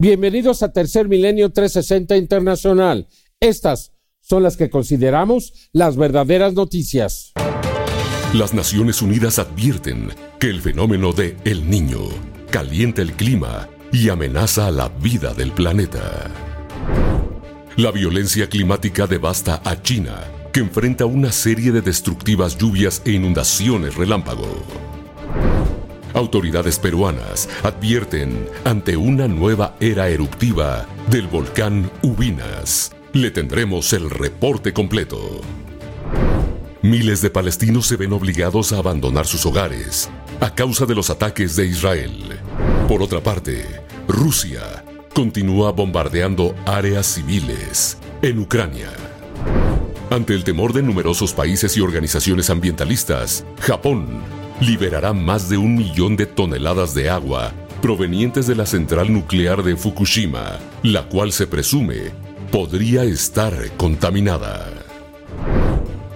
Bienvenidos a Tercer Milenio 360 Internacional. Estas son las que consideramos las verdaderas noticias. Las Naciones Unidas advierten que el fenómeno de El Niño calienta el clima y amenaza la vida del planeta. La violencia climática devasta a China, que enfrenta una serie de destructivas lluvias e inundaciones relámpago. Autoridades peruanas advierten ante una nueva era eruptiva del volcán Ubinas. Le tendremos el reporte completo. Miles de palestinos se ven obligados a abandonar sus hogares a causa de los ataques de Israel. Por otra parte, Rusia continúa bombardeando áreas civiles en Ucrania. Ante el temor de numerosos países y organizaciones ambientalistas, Japón liberará más de un millón de toneladas de agua provenientes de la central nuclear de Fukushima, la cual se presume podría estar contaminada.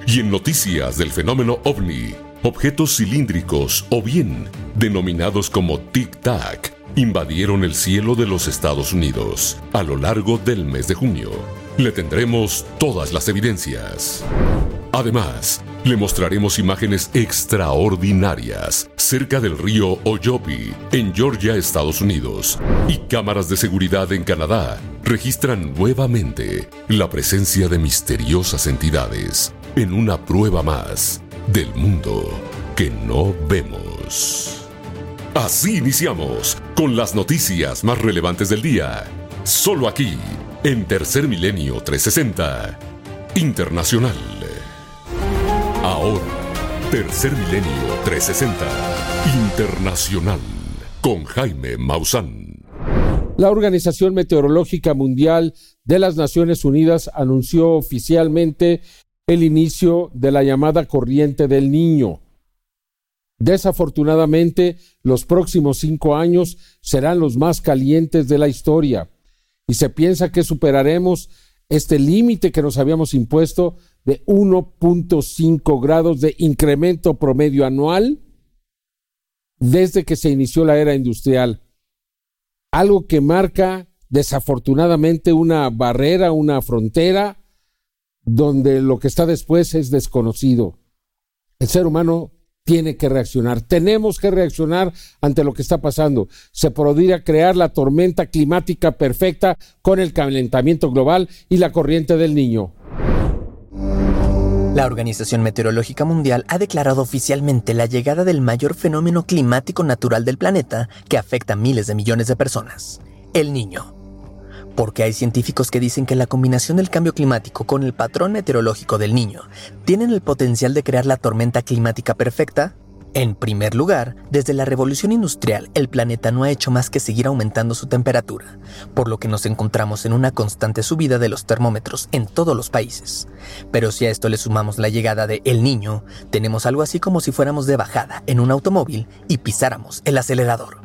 Y en noticias del fenómeno ovni, objetos cilíndricos o bien denominados como tic-tac invadieron el cielo de los Estados Unidos a lo largo del mes de junio. Le tendremos todas las evidencias. Además, le mostraremos imágenes extraordinarias cerca del río Oyopi, en Georgia, Estados Unidos, y cámaras de seguridad en Canadá registran nuevamente la presencia de misteriosas entidades en una prueba más del mundo que no vemos. Así iniciamos con las noticias más relevantes del día, solo aquí, en Tercer Milenio 360 Internacional. Ahora, Tercer Milenio 360 Internacional con Jaime Maussan. La Organización Meteorológica Mundial de las Naciones Unidas anunció oficialmente el inicio de la llamada corriente del niño. Desafortunadamente, los próximos cinco años serán los más calientes de la historia y se piensa que superaremos este límite que nos habíamos impuesto de 1.5 grados de incremento promedio anual desde que se inició la era industrial. Algo que marca desafortunadamente una barrera, una frontera, donde lo que está después es desconocido. El ser humano tiene que reaccionar. Tenemos que reaccionar ante lo que está pasando. Se podría crear la tormenta climática perfecta con el calentamiento global y la corriente del niño. La Organización Meteorológica Mundial ha declarado oficialmente la llegada del mayor fenómeno climático natural del planeta que afecta a miles de millones de personas, el niño. Porque hay científicos que dicen que la combinación del cambio climático con el patrón meteorológico del niño tienen el potencial de crear la tormenta climática perfecta en primer lugar, desde la revolución industrial, el planeta no ha hecho más que seguir aumentando su temperatura, por lo que nos encontramos en una constante subida de los termómetros en todos los países. Pero si a esto le sumamos la llegada de El Niño, tenemos algo así como si fuéramos de bajada en un automóvil y pisáramos el acelerador.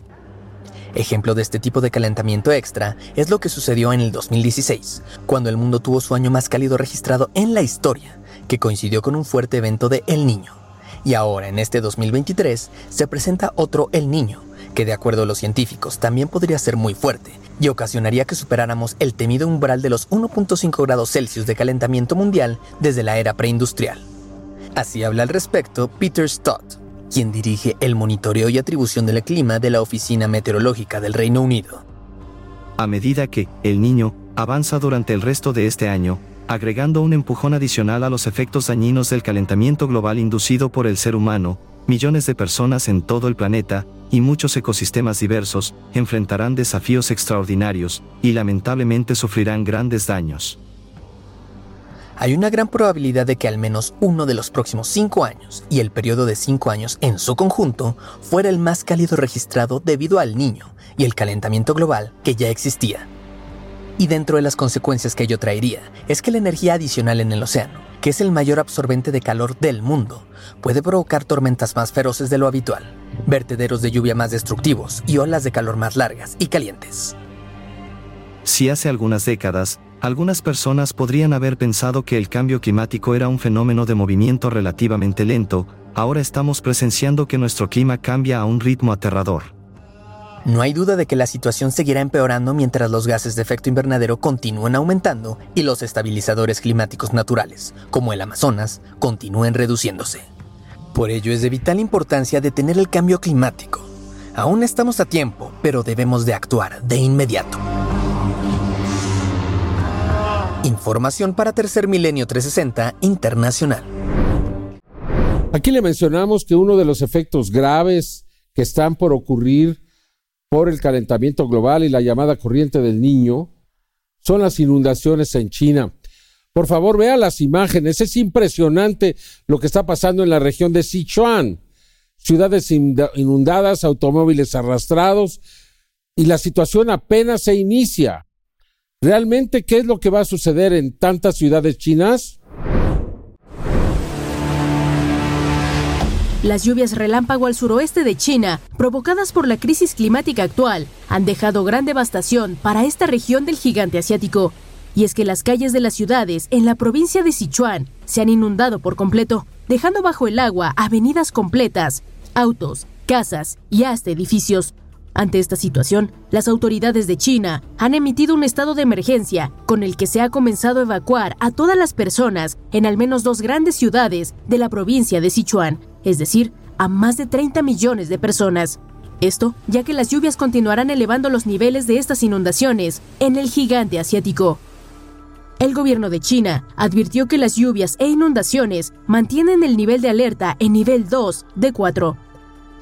Ejemplo de este tipo de calentamiento extra es lo que sucedió en el 2016, cuando el mundo tuvo su año más cálido registrado en la historia, que coincidió con un fuerte evento de El Niño. Y ahora, en este 2023, se presenta otro El Niño, que de acuerdo a los científicos también podría ser muy fuerte y ocasionaría que superáramos el temido umbral de los 1.5 grados Celsius de calentamiento mundial desde la era preindustrial. Así habla al respecto Peter Stott, quien dirige el monitoreo y atribución del clima de la Oficina Meteorológica del Reino Unido. A medida que el niño avanza durante el resto de este año, agregando un empujón adicional a los efectos dañinos del calentamiento global inducido por el ser humano, millones de personas en todo el planeta, y muchos ecosistemas diversos, enfrentarán desafíos extraordinarios, y lamentablemente sufrirán grandes daños. Hay una gran probabilidad de que al menos uno de los próximos cinco años, y el periodo de cinco años en su conjunto, fuera el más cálido registrado debido al niño y el calentamiento global que ya existía. Y dentro de las consecuencias que ello traería es que la energía adicional en el océano, que es el mayor absorbente de calor del mundo, puede provocar tormentas más feroces de lo habitual, vertederos de lluvia más destructivos y olas de calor más largas y calientes. Si hace algunas décadas, algunas personas podrían haber pensado que el cambio climático era un fenómeno de movimiento relativamente lento, ahora estamos presenciando que nuestro clima cambia a un ritmo aterrador. No hay duda de que la situación seguirá empeorando mientras los gases de efecto invernadero continúen aumentando y los estabilizadores climáticos naturales, como el Amazonas, continúen reduciéndose. Por ello es de vital importancia detener el cambio climático. Aún estamos a tiempo, pero debemos de actuar de inmediato. Información para Tercer Milenio 360 Internacional. Aquí le mencionamos que uno de los efectos graves que están por ocurrir por el calentamiento global y la llamada corriente del niño son las inundaciones en China. Por favor, vea las imágenes. Es impresionante lo que está pasando en la región de Sichuan. Ciudades inundadas, automóviles arrastrados y la situación apenas se inicia. ¿Realmente qué es lo que va a suceder en tantas ciudades chinas? Las lluvias relámpago al suroeste de China, provocadas por la crisis climática actual, han dejado gran devastación para esta región del gigante asiático. Y es que las calles de las ciudades en la provincia de Sichuan se han inundado por completo, dejando bajo el agua avenidas completas, autos, casas y hasta edificios. Ante esta situación, las autoridades de China han emitido un estado de emergencia con el que se ha comenzado a evacuar a todas las personas en al menos dos grandes ciudades de la provincia de Sichuan, es decir, a más de 30 millones de personas. Esto ya que las lluvias continuarán elevando los niveles de estas inundaciones en el gigante asiático. El gobierno de China advirtió que las lluvias e inundaciones mantienen el nivel de alerta en nivel 2 de 4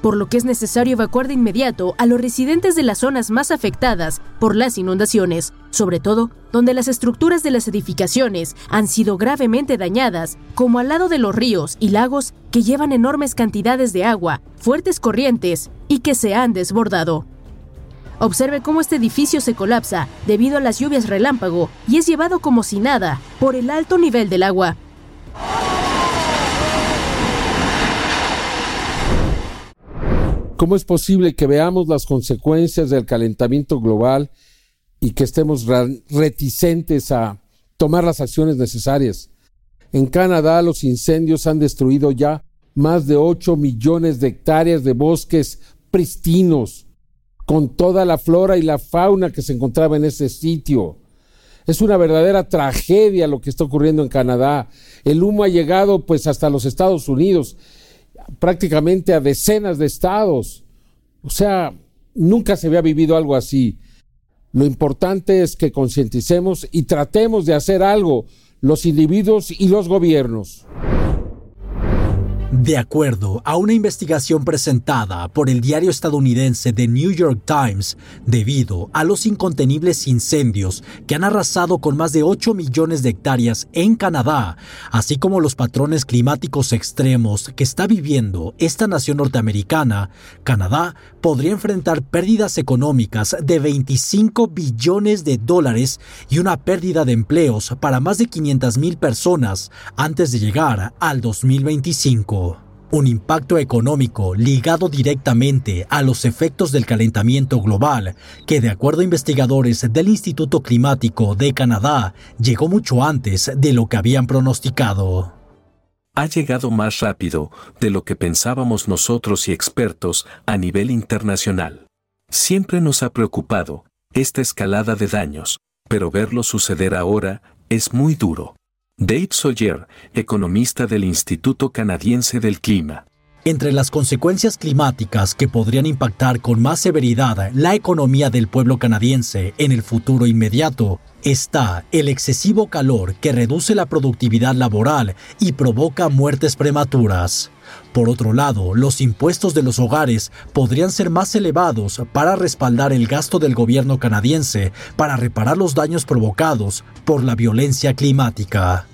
por lo que es necesario evacuar de inmediato a los residentes de las zonas más afectadas por las inundaciones, sobre todo donde las estructuras de las edificaciones han sido gravemente dañadas, como al lado de los ríos y lagos que llevan enormes cantidades de agua, fuertes corrientes y que se han desbordado. Observe cómo este edificio se colapsa debido a las lluvias relámpago y es llevado como si nada por el alto nivel del agua. ¿Cómo es posible que veamos las consecuencias del calentamiento global y que estemos reticentes a tomar las acciones necesarias? En Canadá los incendios han destruido ya más de 8 millones de hectáreas de bosques pristinos, con toda la flora y la fauna que se encontraba en ese sitio. Es una verdadera tragedia lo que está ocurriendo en Canadá. El humo ha llegado pues hasta los Estados Unidos prácticamente a decenas de estados. O sea, nunca se había vivido algo así. Lo importante es que concienticemos y tratemos de hacer algo, los individuos y los gobiernos. De acuerdo a una investigación presentada por el diario estadounidense The New York Times, debido a los incontenibles incendios que han arrasado con más de 8 millones de hectáreas en Canadá, así como los patrones climáticos extremos que está viviendo esta nación norteamericana, Canadá podría enfrentar pérdidas económicas de 25 billones de dólares y una pérdida de empleos para más de 500 mil personas antes de llegar al 2025 un impacto económico ligado directamente a los efectos del calentamiento global, que de acuerdo a investigadores del Instituto Climático de Canadá, llegó mucho antes de lo que habían pronosticado. Ha llegado más rápido de lo que pensábamos nosotros y expertos a nivel internacional. Siempre nos ha preocupado esta escalada de daños, pero verlo suceder ahora es muy duro. Dave Sawyer, economista del Instituto Canadiense del Clima. Entre las consecuencias climáticas que podrían impactar con más severidad la economía del pueblo canadiense en el futuro inmediato está el excesivo calor que reduce la productividad laboral y provoca muertes prematuras. Por otro lado, los impuestos de los hogares podrían ser más elevados para respaldar el gasto del gobierno canadiense para reparar los daños provocados por la violencia climática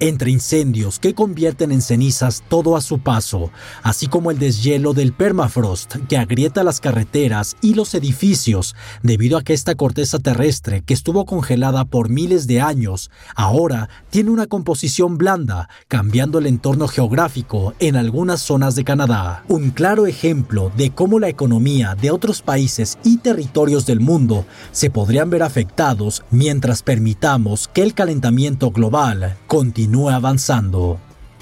entre incendios que convierten en cenizas todo a su paso, así como el deshielo del permafrost que agrieta las carreteras y los edificios debido a que esta corteza terrestre que estuvo congelada por miles de años ahora tiene una composición blanda, cambiando el entorno geográfico en algunas zonas de Canadá. Un claro ejemplo de cómo la economía de otros países y territorios del mundo se podrían ver afectados mientras permitamos que el calentamiento global continúe continúe avanzando.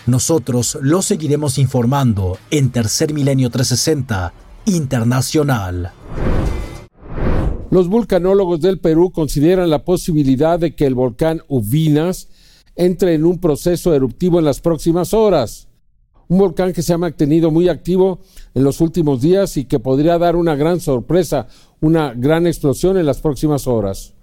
Nosotros lo seguiremos informando en Tercer Milenio 360 Internacional. Los vulcanólogos del Perú consideran la posibilidad de que el volcán Ubinas entre en un proceso eruptivo en las próximas horas. Un volcán que se ha mantenido muy activo en los últimos días y que podría dar una gran sorpresa, una gran explosión en las próximas horas.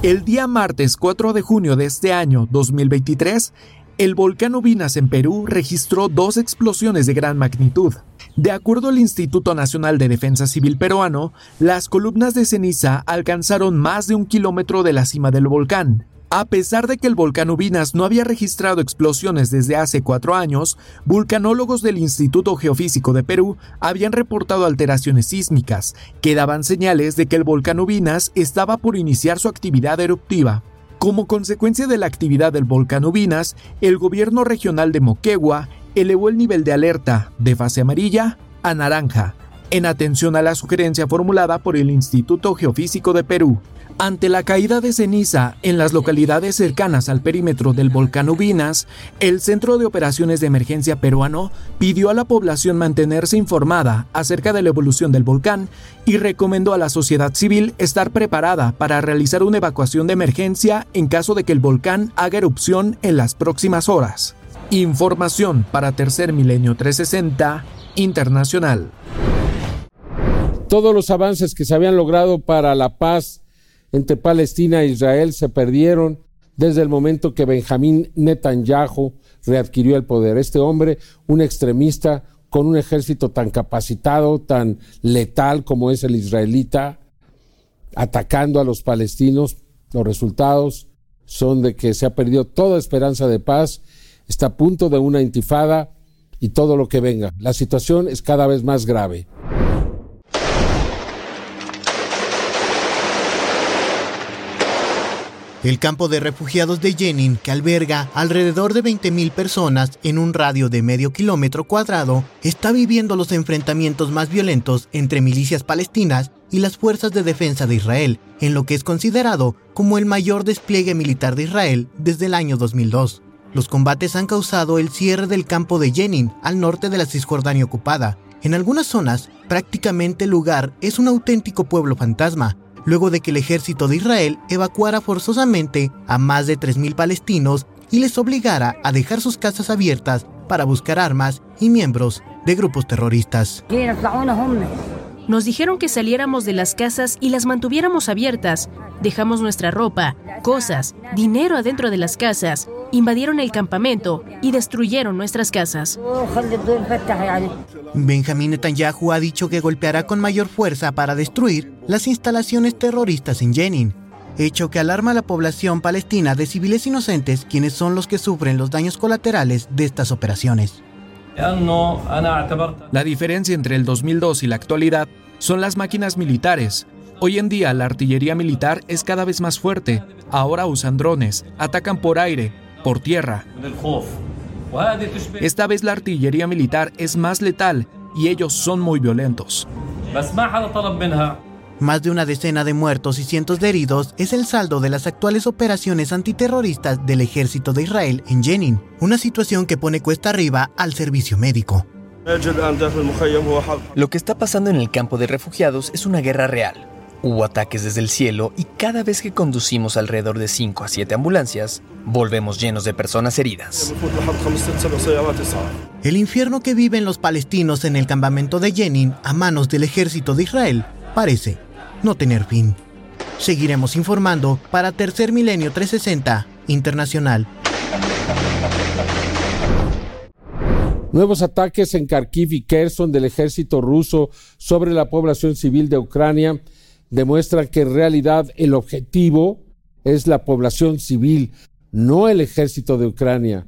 El día martes 4 de junio de este año 2023, el volcán Ubinas en Perú registró dos explosiones de gran magnitud. De acuerdo al Instituto Nacional de Defensa Civil peruano, las columnas de ceniza alcanzaron más de un kilómetro de la cima del volcán. A pesar de que el volcán Ubinas no había registrado explosiones desde hace cuatro años, vulcanólogos del Instituto Geofísico de Perú habían reportado alteraciones sísmicas que daban señales de que el volcán Ubinas estaba por iniciar su actividad eruptiva. Como consecuencia de la actividad del volcán Ubinas, el gobierno regional de Moquegua elevó el nivel de alerta de fase amarilla a naranja, en atención a la sugerencia formulada por el Instituto Geofísico de Perú. Ante la caída de ceniza en las localidades cercanas al perímetro del volcán Ubinas, el Centro de Operaciones de Emergencia peruano pidió a la población mantenerse informada acerca de la evolución del volcán y recomendó a la sociedad civil estar preparada para realizar una evacuación de emergencia en caso de que el volcán haga erupción en las próximas horas. Información para Tercer Milenio 360 Internacional. Todos los avances que se habían logrado para la paz entre Palestina e Israel se perdieron desde el momento que Benjamín Netanyahu readquirió el poder. Este hombre, un extremista con un ejército tan capacitado, tan letal como es el israelita, atacando a los palestinos, los resultados son de que se ha perdido toda esperanza de paz, está a punto de una intifada y todo lo que venga. La situación es cada vez más grave. El campo de refugiados de Jenin, que alberga alrededor de 20.000 personas en un radio de medio kilómetro cuadrado, está viviendo los enfrentamientos más violentos entre milicias palestinas y las fuerzas de defensa de Israel, en lo que es considerado como el mayor despliegue militar de Israel desde el año 2002. Los combates han causado el cierre del campo de Jenin, al norte de la Cisjordania ocupada. En algunas zonas, prácticamente el lugar es un auténtico pueblo fantasma, luego de que el ejército de Israel evacuara forzosamente a más de 3.000 palestinos y les obligara a dejar sus casas abiertas para buscar armas y miembros de grupos terroristas. Nos dijeron que saliéramos de las casas y las mantuviéramos abiertas. Dejamos nuestra ropa, cosas, dinero adentro de las casas. Invadieron el campamento y destruyeron nuestras casas. Benjamín Netanyahu ha dicho que golpeará con mayor fuerza para destruir las instalaciones terroristas en Jenin, hecho que alarma a la población palestina de civiles inocentes quienes son los que sufren los daños colaterales de estas operaciones. La diferencia entre el 2002 y la actualidad son las máquinas militares. Hoy en día la artillería militar es cada vez más fuerte. Ahora usan drones, atacan por aire, por tierra. Esta vez la artillería militar es más letal y ellos son muy violentos. Más de una decena de muertos y cientos de heridos es el saldo de las actuales operaciones antiterroristas del ejército de Israel en Jenin, una situación que pone cuesta arriba al servicio médico. Lo que está pasando en el campo de refugiados es una guerra real. Hubo ataques desde el cielo y cada vez que conducimos alrededor de 5 a 7 ambulancias, volvemos llenos de personas heridas. El infierno que viven los palestinos en el campamento de Jenin a manos del ejército de Israel parece no tener fin. Seguiremos informando para Tercer Milenio 360 Internacional. Nuevos ataques en Kharkiv y Kherson del ejército ruso sobre la población civil de Ucrania demuestran que en realidad el objetivo es la población civil, no el ejército de Ucrania.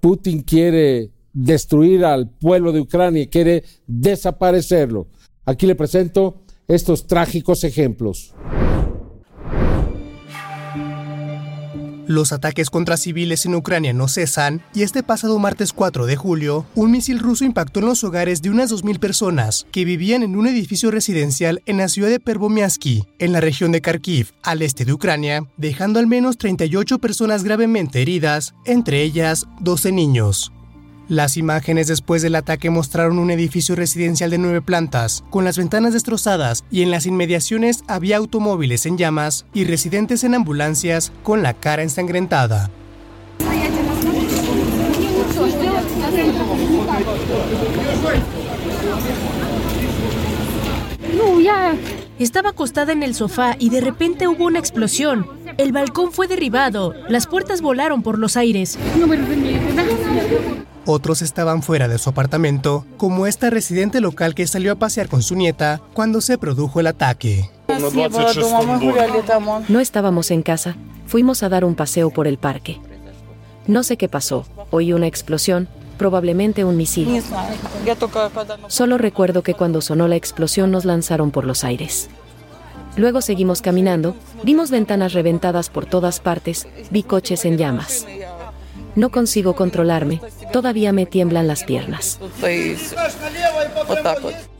Putin quiere destruir al pueblo de Ucrania, quiere desaparecerlo. Aquí le presento estos trágicos ejemplos. Los ataques contra civiles en Ucrania no cesan y este pasado martes 4 de julio, un misil ruso impactó en los hogares de unas 2.000 personas que vivían en un edificio residencial en la ciudad de Pervomiansky, en la región de Kharkiv, al este de Ucrania, dejando al menos 38 personas gravemente heridas, entre ellas 12 niños. Las imágenes después del ataque mostraron un edificio residencial de nueve plantas, con las ventanas destrozadas y en las inmediaciones había automóviles en llamas y residentes en ambulancias con la cara ensangrentada. Estaba acostada en el sofá y de repente hubo una explosión. El balcón fue derribado, las puertas volaron por los aires. Otros estaban fuera de su apartamento, como esta residente local que salió a pasear con su nieta cuando se produjo el ataque. No estábamos en casa, fuimos a dar un paseo por el parque. No sé qué pasó, oí una explosión, probablemente un misil. Solo recuerdo que cuando sonó la explosión nos lanzaron por los aires. Luego seguimos caminando, vimos ventanas reventadas por todas partes, vi coches en llamas. No consigo controlarme, todavía me tiemblan las piernas.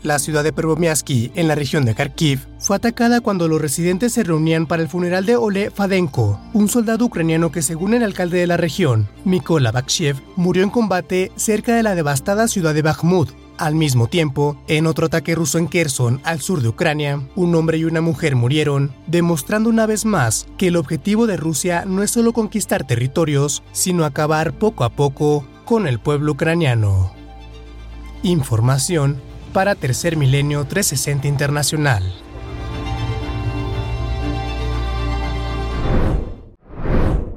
La ciudad de Pervomiaski, en la región de Kharkiv, fue atacada cuando los residentes se reunían para el funeral de Ole Fadenko, un soldado ucraniano que según el alcalde de la región, Mykola Bakshiev, murió en combate cerca de la devastada ciudad de Bakhmut, al mismo tiempo, en otro ataque ruso en Kherson, al sur de Ucrania, un hombre y una mujer murieron, demostrando una vez más que el objetivo de Rusia no es solo conquistar territorios, sino acabar poco a poco con el pueblo ucraniano. Información para Tercer Milenio 360 Internacional.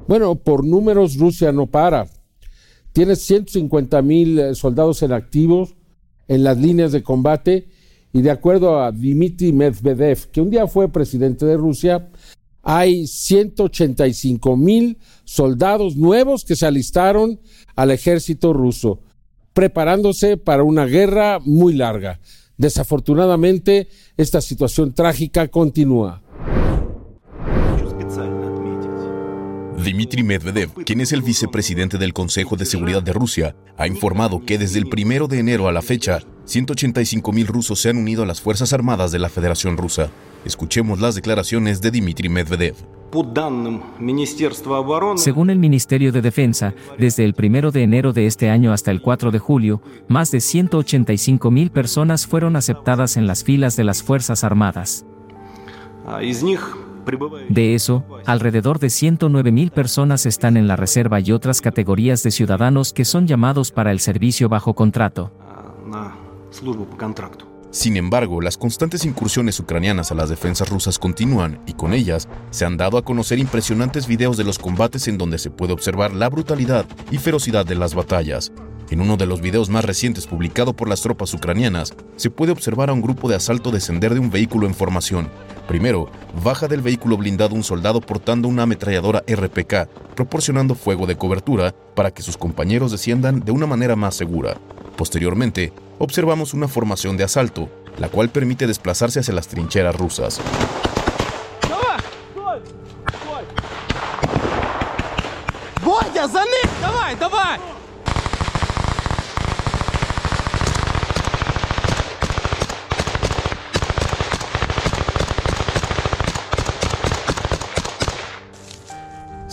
Bueno, por números Rusia no para. Tiene 150 mil soldados en activos en las líneas de combate y de acuerdo a Dmitry Medvedev, que un día fue presidente de Rusia, hay 185 mil soldados nuevos que se alistaron al ejército ruso, preparándose para una guerra muy larga. Desafortunadamente, esta situación trágica continúa. Dmitry Medvedev, quien es el vicepresidente del Consejo de Seguridad de Rusia, ha informado que desde el primero de enero a la fecha, 185 mil rusos se han unido a las Fuerzas Armadas de la Federación Rusa. Escuchemos las declaraciones de Dmitry Medvedev. Según el Ministerio de Defensa, desde el primero de enero de este año hasta el 4 de julio, más de 185 mil personas fueron aceptadas en las filas de las Fuerzas Armadas. De eso, alrededor de 109 mil personas están en la reserva y otras categorías de ciudadanos que son llamados para el servicio bajo contrato. Sin embargo, las constantes incursiones ucranianas a las defensas rusas continúan y con ellas se han dado a conocer impresionantes videos de los combates en donde se puede observar la brutalidad y ferocidad de las batallas. En uno de los videos más recientes publicado por las tropas ucranianas, se puede observar a un grupo de asalto descender de un vehículo en formación. Primero, baja del vehículo blindado un soldado portando una ametralladora RPK, proporcionando fuego de cobertura para que sus compañeros desciendan de una manera más segura. Posteriormente, observamos una formación de asalto, la cual permite desplazarse hacia las trincheras rusas.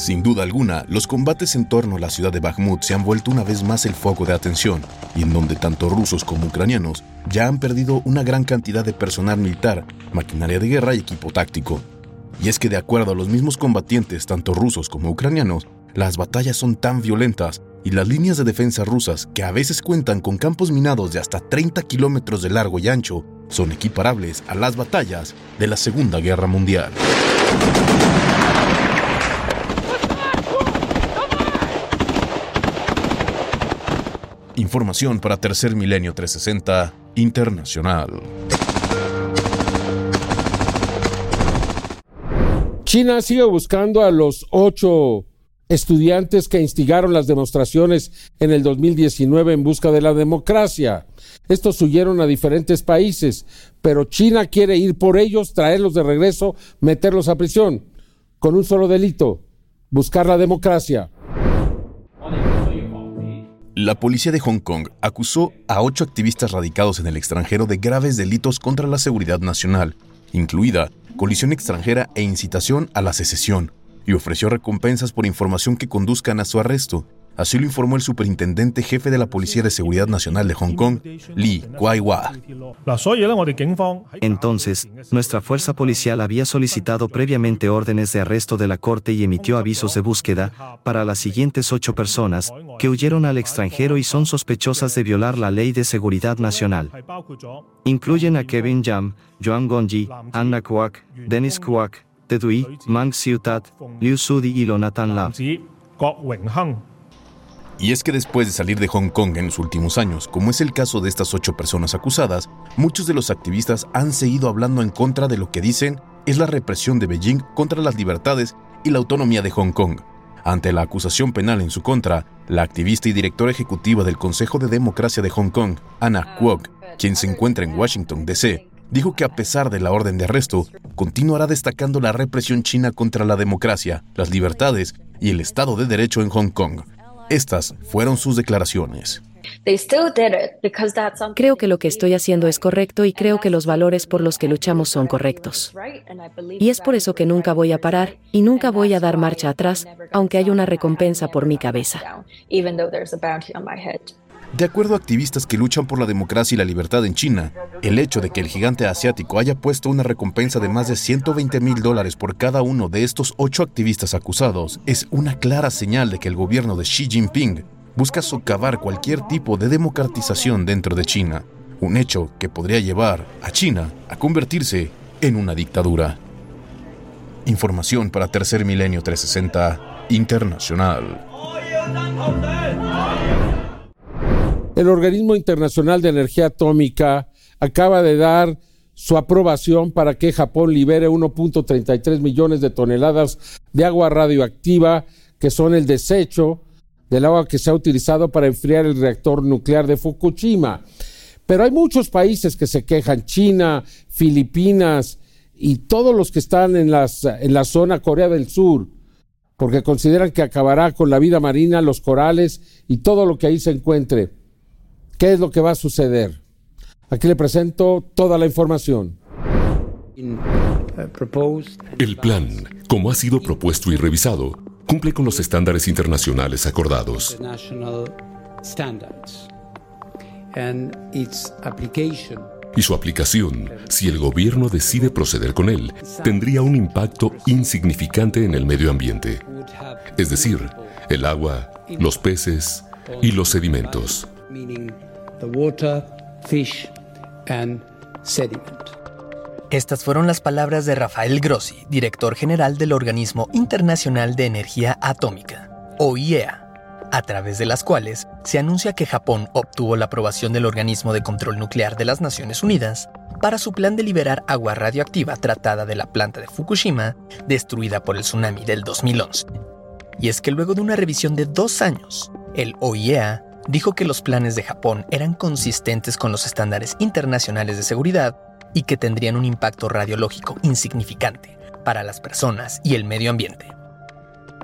Sin duda alguna, los combates en torno a la ciudad de Bakhmut se han vuelto una vez más el foco de atención, y en donde tanto rusos como ucranianos ya han perdido una gran cantidad de personal militar, maquinaria de guerra y equipo táctico. Y es que de acuerdo a los mismos combatientes, tanto rusos como ucranianos, las batallas son tan violentas y las líneas de defensa rusas, que a veces cuentan con campos minados de hasta 30 kilómetros de largo y ancho, son equiparables a las batallas de la Segunda Guerra Mundial. Información para Tercer Milenio 360 Internacional. China sigue buscando a los ocho estudiantes que instigaron las demostraciones en el 2019 en busca de la democracia. Estos huyeron a diferentes países, pero China quiere ir por ellos, traerlos de regreso, meterlos a prisión, con un solo delito, buscar la democracia. La policía de Hong Kong acusó a ocho activistas radicados en el extranjero de graves delitos contra la seguridad nacional, incluida colisión extranjera e incitación a la secesión, y ofreció recompensas por información que conduzcan a su arresto. Así lo informó el superintendente jefe de la Policía de Seguridad Nacional de Hong Kong, Lee Kwai-wah. Entonces, nuestra fuerza policial había solicitado previamente órdenes de arresto de la Corte y emitió avisos de búsqueda para las siguientes ocho personas que huyeron al extranjero y son sospechosas de violar la ley de seguridad nacional. Incluyen a Kevin Jam, Joan Gonji, Anna Kwak, Dennis Kwak, Tedui, Mang Siu Tat, Liu Sudi y Lonatan Lam. Y es que después de salir de Hong Kong en los últimos años, como es el caso de estas ocho personas acusadas, muchos de los activistas han seguido hablando en contra de lo que dicen es la represión de Beijing contra las libertades y la autonomía de Hong Kong. Ante la acusación penal en su contra, la activista y directora ejecutiva del Consejo de Democracia de Hong Kong, Anna Kwok, quien se encuentra en Washington, D.C., dijo que a pesar de la orden de arresto, continuará destacando la represión china contra la democracia, las libertades y el Estado de Derecho en Hong Kong. Estas fueron sus declaraciones. Creo que lo que estoy haciendo es correcto y creo que los valores por los que luchamos son correctos. Y es por eso que nunca voy a parar y nunca voy a dar marcha atrás, aunque haya una recompensa por mi cabeza. De acuerdo a activistas que luchan por la democracia y la libertad en China, el hecho de que el gigante asiático haya puesto una recompensa de más de 120 mil dólares por cada uno de estos ocho activistas acusados es una clara señal de que el gobierno de Xi Jinping busca socavar cualquier tipo de democratización dentro de China, un hecho que podría llevar a China a convertirse en una dictadura. Información para Tercer Milenio 360 Internacional. El Organismo Internacional de Energía Atómica acaba de dar su aprobación para que Japón libere 1.33 millones de toneladas de agua radioactiva, que son el desecho del agua que se ha utilizado para enfriar el reactor nuclear de Fukushima. Pero hay muchos países que se quejan, China, Filipinas y todos los que están en, las, la zona Corea del Sur, porque consideran que acabará con la vida marina, los corales y todo lo que ahí se encuentre. ¿Qué es lo que va a suceder? Aquí le presento toda la información. El plan, como ha sido propuesto y revisado, cumple con los estándares internacionales acordados. Y su aplicación, si el gobierno decide proceder con él, tendría un impacto insignificante en el medio ambiente, es decir, el agua, los peces y los sedimentos. Estas fueron las palabras de Rafael Grossi, director general del Organismo Internacional de Energía Atómica, OIEA, a través de las cuales se anuncia que Japón obtuvo la aprobación del Organismo de Control Nuclear de las Naciones Unidas para su plan de liberar agua radioactiva tratada de la planta de Fukushima, destruida por el tsunami del 2011. Y es que luego de una revisión de dos años, el OIEA dijo que los planes de Japón eran consistentes con los estándares internacionales de seguridad y que tendrían un impacto radiológico insignificante para las personas y el medio ambiente.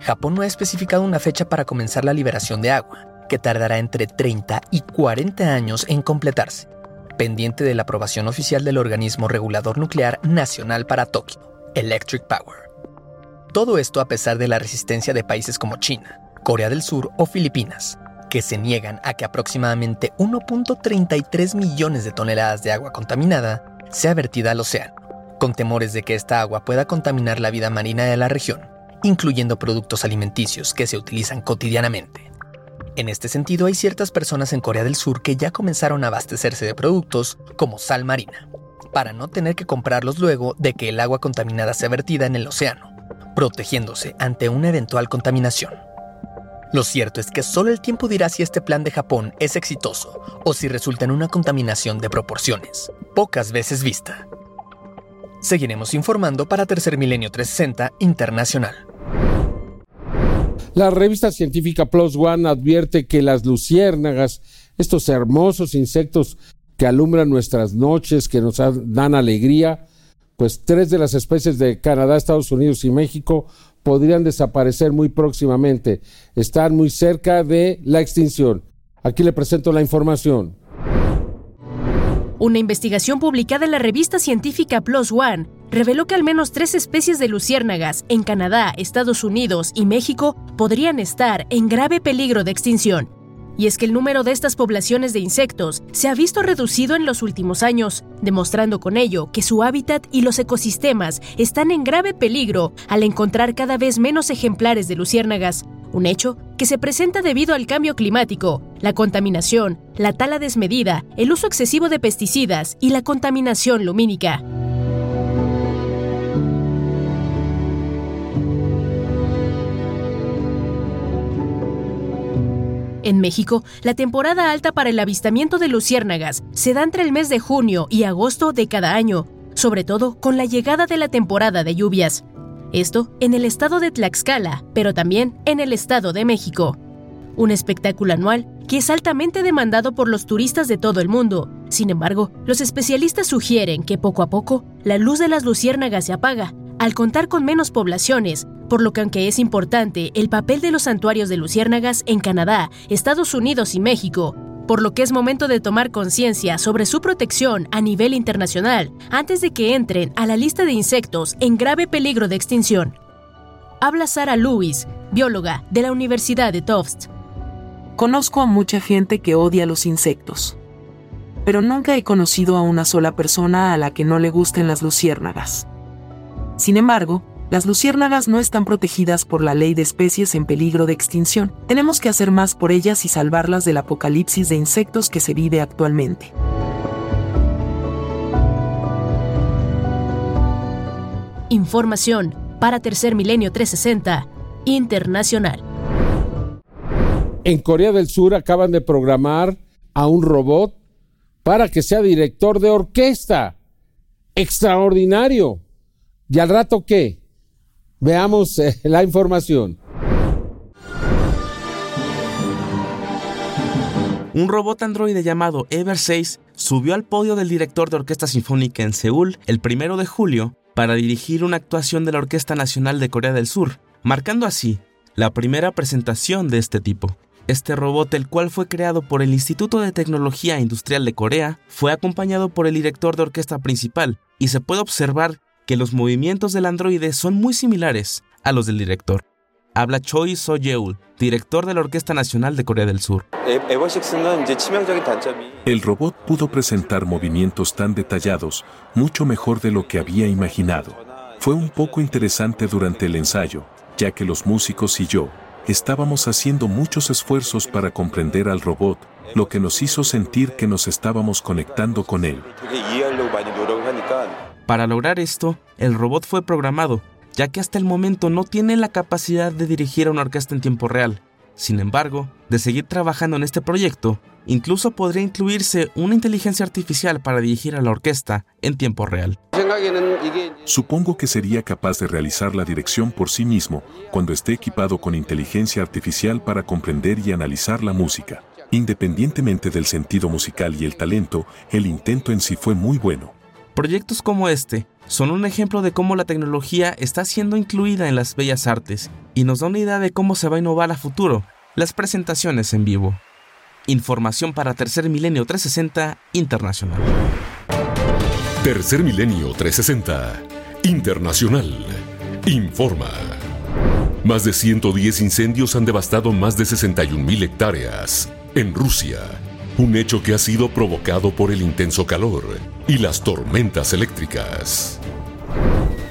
Japón no ha especificado una fecha para comenzar la liberación de agua, que tardará entre 30 y 40 años en completarse, pendiente de la aprobación oficial del organismo regulador nuclear nacional para Tokio, Electric Power. Todo esto a pesar de la resistencia de países como China, Corea del Sur o Filipinas, que se niegan a que aproximadamente 1.33 millones de toneladas de agua contaminada sea vertida al océano, con temores de que esta agua pueda contaminar la vida marina de la región, incluyendo productos alimenticios que se utilizan cotidianamente. En este sentido, hay ciertas personas en Corea del Sur que ya comenzaron a abastecerse de productos como sal marina, para no tener que comprarlos luego de que el agua contaminada sea vertida en el océano, protegiéndose ante una eventual contaminación. Lo cierto es que solo el tiempo dirá si este plan de Japón es exitoso o si resulta en una contaminación de proporciones, pocas veces vista. Seguiremos informando para Tercer Milenio 360 Internacional. La revista científica Plus One advierte que las luciérnagas, estos hermosos insectos que alumbran nuestras noches, que nos dan alegría, pues tres de las especies de Canadá, Estados Unidos y México podrían desaparecer muy próximamente. Están muy cerca de la extinción. Aquí le presento la información. Una investigación publicada en la revista científica PLOS ONE reveló que al menos tres especies de luciérnagas en Canadá, Estados Unidos y México podrían estar en grave peligro de extinción. Y es que el número de estas poblaciones de insectos se ha visto reducido en los últimos años, demostrando con ello que su hábitat y los ecosistemas están en grave peligro al encontrar cada vez menos ejemplares de luciérnagas, un hecho que se presenta debido al cambio climático, la contaminación, la tala desmedida, el uso excesivo de pesticidas y la contaminación lumínica. En México, la temporada alta para el avistamiento de luciérnagas se da entre el mes de junio y agosto de cada año, sobre todo con la llegada de la temporada de lluvias. Esto en el estado de Tlaxcala, pero también en el estado de México. Un espectáculo anual que es altamente demandado por los turistas de todo el mundo. Sin embargo, los especialistas sugieren que poco a poco la luz de las luciérnagas se apaga, al contar con menos poblaciones, por lo que aunque es importante el papel de los santuarios de luciérnagas en Canadá, Estados Unidos y México, por lo que es momento de tomar conciencia sobre su protección a nivel internacional antes de que entren a la lista de insectos en grave peligro de extinción. Habla Sara Lewis, bióloga de la Universidad de Tufts. Conozco a mucha gente que odia los insectos, pero nunca he conocido a una sola persona a la que no le gusten las luciérnagas. Sin embargo, las luciérnagas no están protegidas por la ley de especies en peligro de extinción. Tenemos que hacer más por ellas y salvarlas del apocalipsis de insectos que se vive actualmente. Información para Tercer Milenio 360 Internacional. En Corea del Sur acaban de programar a un robot para que sea director de orquesta. Extraordinario. ¿Y al rato qué? Veamos eh, la información. Un robot androide llamado Ever 6 subió al podio del director de Orquesta Sinfónica en Seúl el primero de julio para dirigir una actuación de la Orquesta Nacional de Corea del Sur, marcando así la primera presentación de este tipo. Este robot, el cual fue creado por el Instituto de Tecnología Industrial de Corea, fue acompañado por el director de orquesta principal y se puede observar que los movimientos del androide son muy similares a los del director. Habla Choi So-yeol, director de la Orquesta Nacional de Corea del Sur. El robot pudo presentar movimientos tan detallados, mucho mejor de lo que había imaginado. Fue un poco interesante durante el ensayo, ya que los músicos y yo estábamos haciendo muchos esfuerzos para comprender al robot, lo que nos hizo sentir que nos estábamos conectando con él. Para lograr esto, el robot fue programado, ya que hasta el momento no tiene la capacidad de dirigir a una orquesta en tiempo real. Sin embargo, de seguir trabajando en este proyecto, incluso podría incluirse una inteligencia artificial para dirigir a la orquesta en tiempo real. Supongo que sería capaz de realizar la dirección por sí mismo cuando esté equipado con inteligencia artificial para comprender y analizar la música. Independientemente del sentido musical y el talento, el intento en sí fue muy bueno. Proyectos como este son un ejemplo de cómo la tecnología está siendo incluida en las bellas artes y nos da una idea de cómo se va a innovar a futuro las presentaciones en vivo. Información para Tercer Milenio 360 Internacional. Tercer Milenio 360 Internacional. Informa. Más de 110 incendios han devastado más de 61.000 hectáreas en Rusia un hecho que ha sido provocado por el intenso calor y las tormentas eléctricas.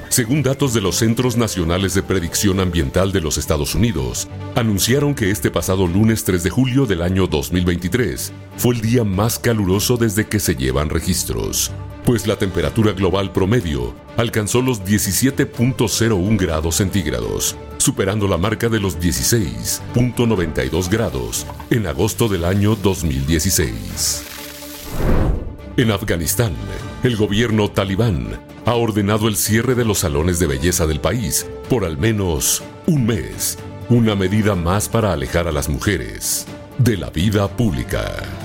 Según datos de los Centros Nacionales de Predicción Ambiental de los Estados Unidos, anunciaron que este pasado lunes 3 de julio del año 2023 fue el día más caluroso desde que se llevan registros, pues la temperatura global promedio alcanzó los 17.01 grados centígrados, superando la marca de los 16.92 grados en agosto del año 2016. En Afganistán, el gobierno talibán ha ordenado el cierre de los salones de belleza del país por al menos un mes, una medida más para alejar a las mujeres de la vida pública.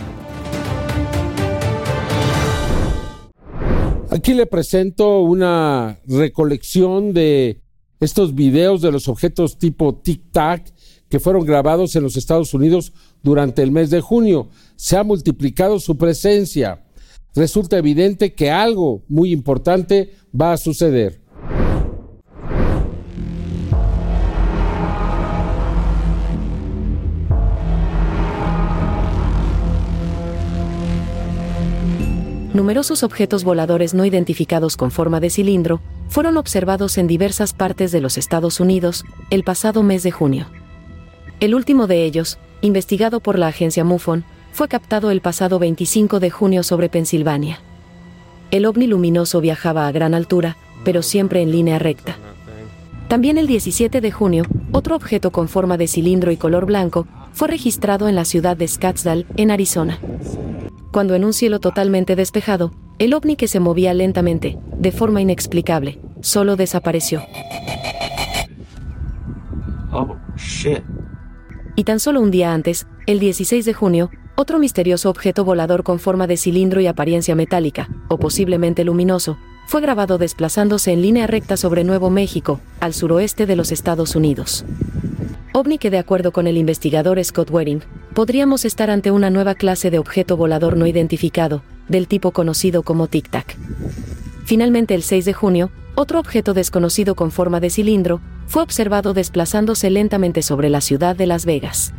Aquí le presento una recolección de estos videos de los objetos tipo tic-tac que fueron grabados en los Estados Unidos durante el mes de junio. Se ha multiplicado su presencia. resulta evidente que algo muy importante va a suceder. Numerosos objetos voladores no identificados con forma de cilindro fueron observados en diversas partes de los Estados Unidos el pasado mes de junio. El último de ellos, investigado por la agencia MUFON, fue captado el pasado 25 de junio sobre Pensilvania. El ovni luminoso viajaba a gran altura, pero siempre en línea recta. También el 17 de junio, otro objeto con forma de cilindro y color blanco fue registrado en la ciudad de Scottsdale, en Arizona. Cuando en un cielo totalmente despejado, el ovni que se movía lentamente, de forma inexplicable, solo desapareció. Oh, shit. Y tan solo un día antes, el 16 de junio, otro misterioso objeto volador con forma de cilindro y apariencia metálica, o posiblemente luminoso, fue grabado desplazándose en línea recta sobre Nuevo México, al suroeste de los Estados Unidos. OVNI que de acuerdo con el investigador Scott Waring, podríamos estar ante una nueva clase de objeto volador no identificado, del tipo conocido como Tic Tac. Finalmente el 6 de junio, otro objeto desconocido con forma de cilindro, fue observado desplazándose lentamente sobre la ciudad de Las Vegas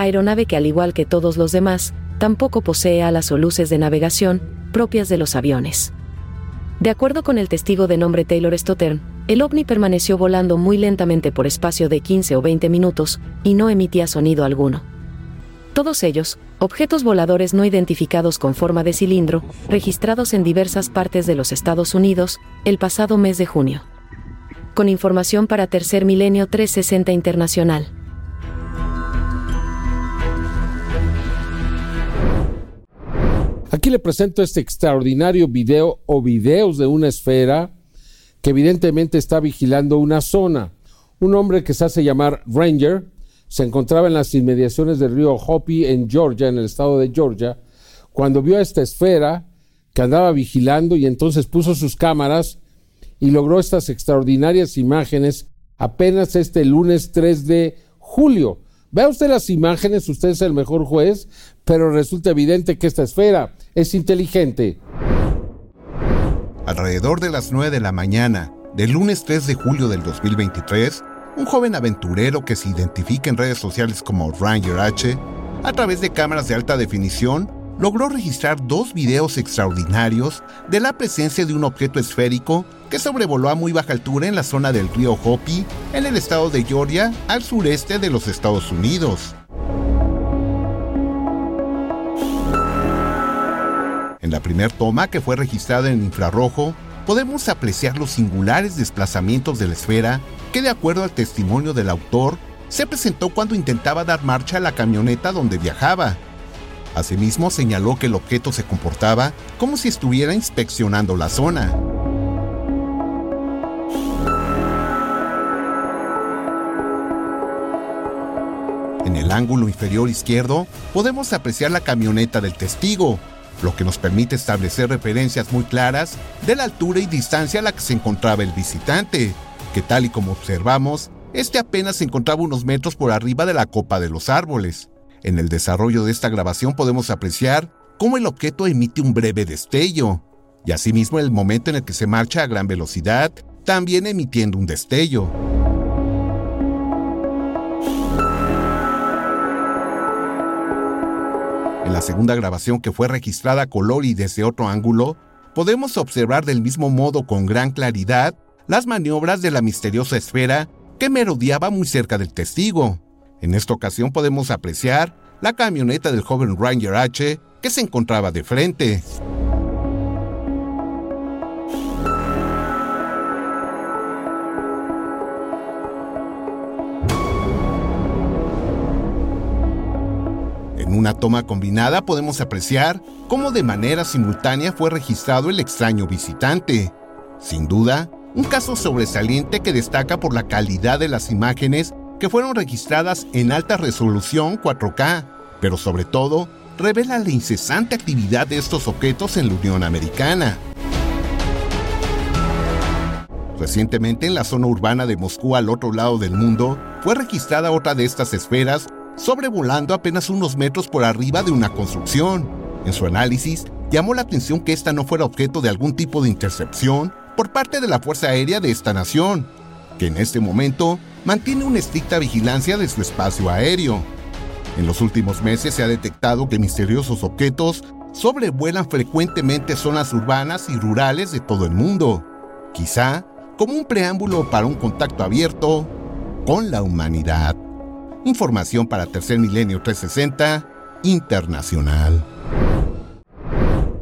aeronave que al igual que todos los demás, tampoco posee alas o luces de navegación propias de los aviones. De acuerdo con el testigo de nombre Taylor Stottern, el ovni permaneció volando muy lentamente por espacio de 15 o 20 minutos y no emitía sonido alguno. Todos ellos, objetos voladores no identificados con forma de cilindro, registrados en diversas partes de los Estados Unidos el pasado mes de junio. Con información para Tercer Milenio 360 Internacional. Aquí le presento este extraordinario video o videos de una esfera que evidentemente está vigilando una zona. Un hombre que se hace llamar Ranger se encontraba en las inmediaciones del río Hopi en Georgia, en el estado de Georgia, cuando vio esta esfera que andaba vigilando y entonces puso sus cámaras y logró estas extraordinarias imágenes apenas este lunes 3 de julio. Vea usted las imágenes, usted es el mejor juez, pero resulta evidente que esta esfera es inteligente. Alrededor de las 9 de la mañana del lunes 3 de julio del 2023, un joven aventurero que se identifica en redes sociales como Ranger H, a través de cámaras de alta definición, logró registrar dos videos extraordinarios de la presencia de un objeto esférico que sobrevoló a muy baja altura en la zona del río Hopi, en el estado de Georgia, al sureste de los Estados Unidos. En la primera toma, que fue registrada en infrarrojo, podemos apreciar los singulares desplazamientos de la esfera que, de acuerdo al testimonio del autor, se presentó cuando intentaba dar marcha a la camioneta donde viajaba. Asimismo, señaló que el objeto se comportaba como si estuviera inspeccionando la zona. En el ángulo inferior izquierdo podemos apreciar la camioneta del testigo, lo que nos permite establecer referencias muy claras de la altura y distancia a la que se encontraba el visitante, que tal y como observamos, este apenas se encontraba unos metros por arriba de la copa de los árboles. En el desarrollo de esta grabación podemos apreciar cómo el objeto emite un breve destello, y asimismo el momento en el que se marcha a gran velocidad, también emitiendo un destello. En la segunda grabación que fue registrada a color y desde otro ángulo, podemos observar del mismo modo con gran claridad las maniobras de la misteriosa esfera que merodeaba muy cerca del testigo. En esta ocasión podemos apreciar la camioneta del joven Ranger H que se encontraba de frente. En una toma combinada podemos apreciar cómo de manera simultánea fue registrado el extraño visitante. Sin duda, un caso sobresaliente que destaca por la calidad de las imágenes que fueron registradas en alta resolución 4K, pero sobre todo revela la incesante actividad de estos objetos en la Unión Americana. Recientemente en la zona urbana de Moscú al otro lado del mundo, fue registrada otra de estas esferas sobrevolando apenas unos metros por arriba de una construcción. En su análisis, llamó la atención que esta no fuera objeto de algún tipo de intercepción por parte de la Fuerza Aérea de esta nación, que en este momento mantiene una estricta vigilancia de su espacio aéreo. En los últimos meses se ha detectado que misteriosos objetos sobrevuelan frecuentemente zonas urbanas y rurales de todo el mundo, quizá como un preámbulo para un contacto abierto con la humanidad. Información para Tercer Milenio 360 Internacional.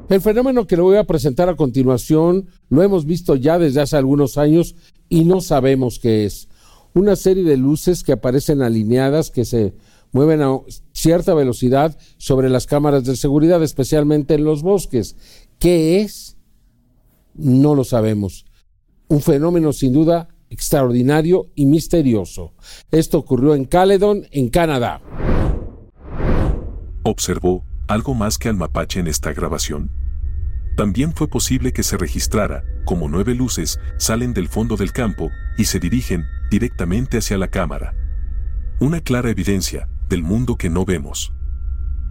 El fenómeno que le voy a presentar a continuación lo hemos visto ya desde hace algunos años y no sabemos qué es. Una serie de luces que aparecen alineadas que se mueven a cierta velocidad sobre las cámaras de seguridad, especialmente en los bosques. ¿Qué es? No lo sabemos. Un fenómeno sin duda extraordinario y misterioso. Esto ocurrió en Caledon, en Canadá. ¿Observó algo más que al mapache en esta grabación? También fue posible que se registrara como nueve luces salen del fondo del campo y se dirigen directamente hacia la cámara. Una clara evidencia del mundo que no vemos.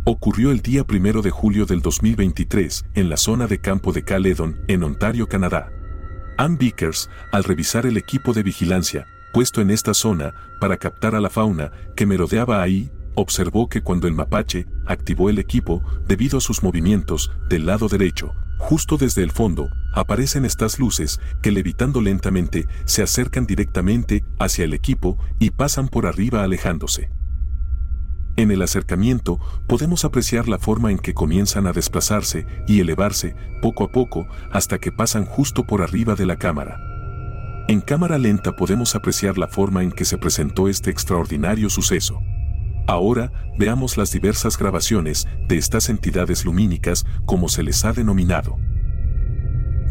Ocurrió el día primero de julio del 2023 en la zona de campo de Caledon, en Ontario, Canadá. Ann Vickers, al revisar el equipo de vigilancia puesto en esta zona para captar a la fauna que merodeaba ahí, observó que cuando el mapache activó el equipo, debido a sus movimientos del lado derecho, justo desde el fondo, aparecen estas luces que levitando lentamente se acercan directamente hacia el equipo y pasan por arriba alejándose. En el acercamiento podemos apreciar la forma en que comienzan a desplazarse y elevarse poco a poco hasta que pasan justo por arriba de la cámara. En cámara lenta podemos apreciar la forma en que se presentó este extraordinario suceso. Ahora veamos las diversas grabaciones de estas entidades lumínicas como se les ha denominado.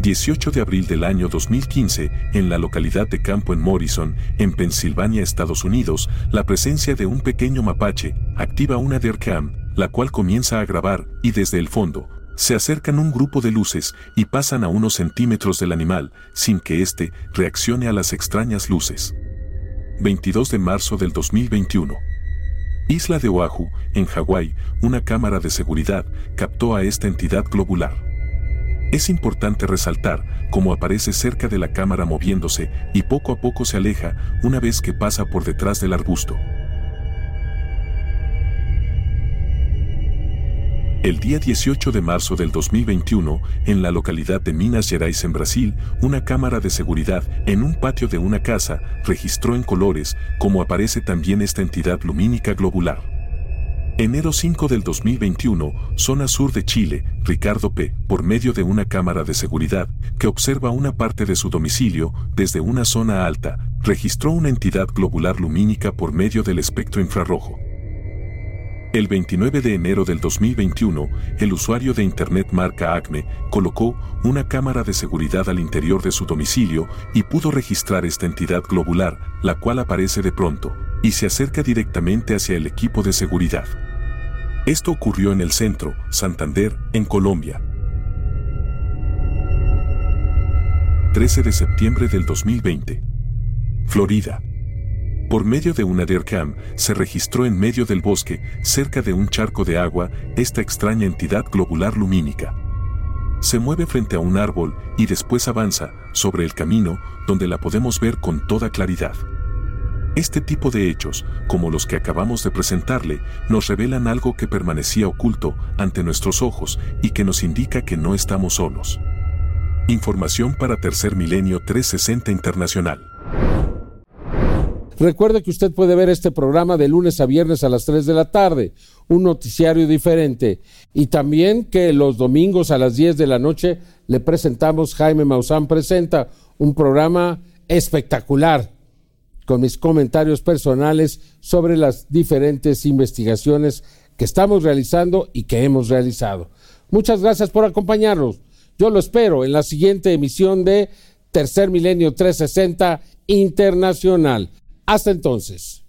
18 de abril del año 2015, en la localidad de Campo en Morrison, en Pensilvania, Estados Unidos, la presencia de un pequeño mapache activa una DERCAM, la cual comienza a grabar y desde el fondo, se acercan un grupo de luces y pasan a unos centímetros del animal sin que éste reaccione a las extrañas luces. 22 de marzo del 2021. Isla de Oahu, en Hawái, una cámara de seguridad captó a esta entidad globular. Es importante resaltar cómo aparece cerca de la cámara moviéndose y poco a poco se aleja una vez que pasa por detrás del arbusto. El día 18 de marzo del 2021, en la localidad de Minas Gerais en Brasil, una cámara de seguridad en un patio de una casa registró en colores cómo aparece también esta entidad lumínica globular. Enero 5 del 2021, zona sur de Chile, Ricardo P., por medio de una cámara de seguridad que observa una parte de su domicilio desde una zona alta, registró una entidad globular lumínica por medio del espectro infrarrojo. El 29 de enero del 2021, el usuario de Internet marca Acme colocó una cámara de seguridad al interior de su domicilio y pudo registrar esta entidad globular, la cual aparece de pronto, y se acerca directamente hacia el equipo de seguridad. Esto ocurrió en el centro, Santander, en Colombia. 13 de septiembre del 2020. Florida. Por medio de una DERCAM, se registró en medio del bosque, cerca de un charco de agua, esta extraña entidad globular lumínica. Se mueve frente a un árbol y después avanza sobre el camino, donde la podemos ver con toda claridad. Este tipo de hechos, como los que acabamos de presentarle, nos revelan algo que permanecía oculto ante nuestros ojos y que nos indica que no estamos solos. Información para Tercer Milenio 360 Internacional. Recuerde que usted puede ver este programa de lunes a viernes a las 3 de la tarde, un noticiario diferente, y también que los domingos a las 10 de la noche le presentamos Jaime Maussan Presenta, un programa espectacular con mis comentarios personales sobre las diferentes investigaciones que estamos realizando y que hemos realizado. Muchas gracias por acompañarnos. Yo lo espero en la siguiente emisión de Tercer Milenio 360 Internacional. Hasta entonces.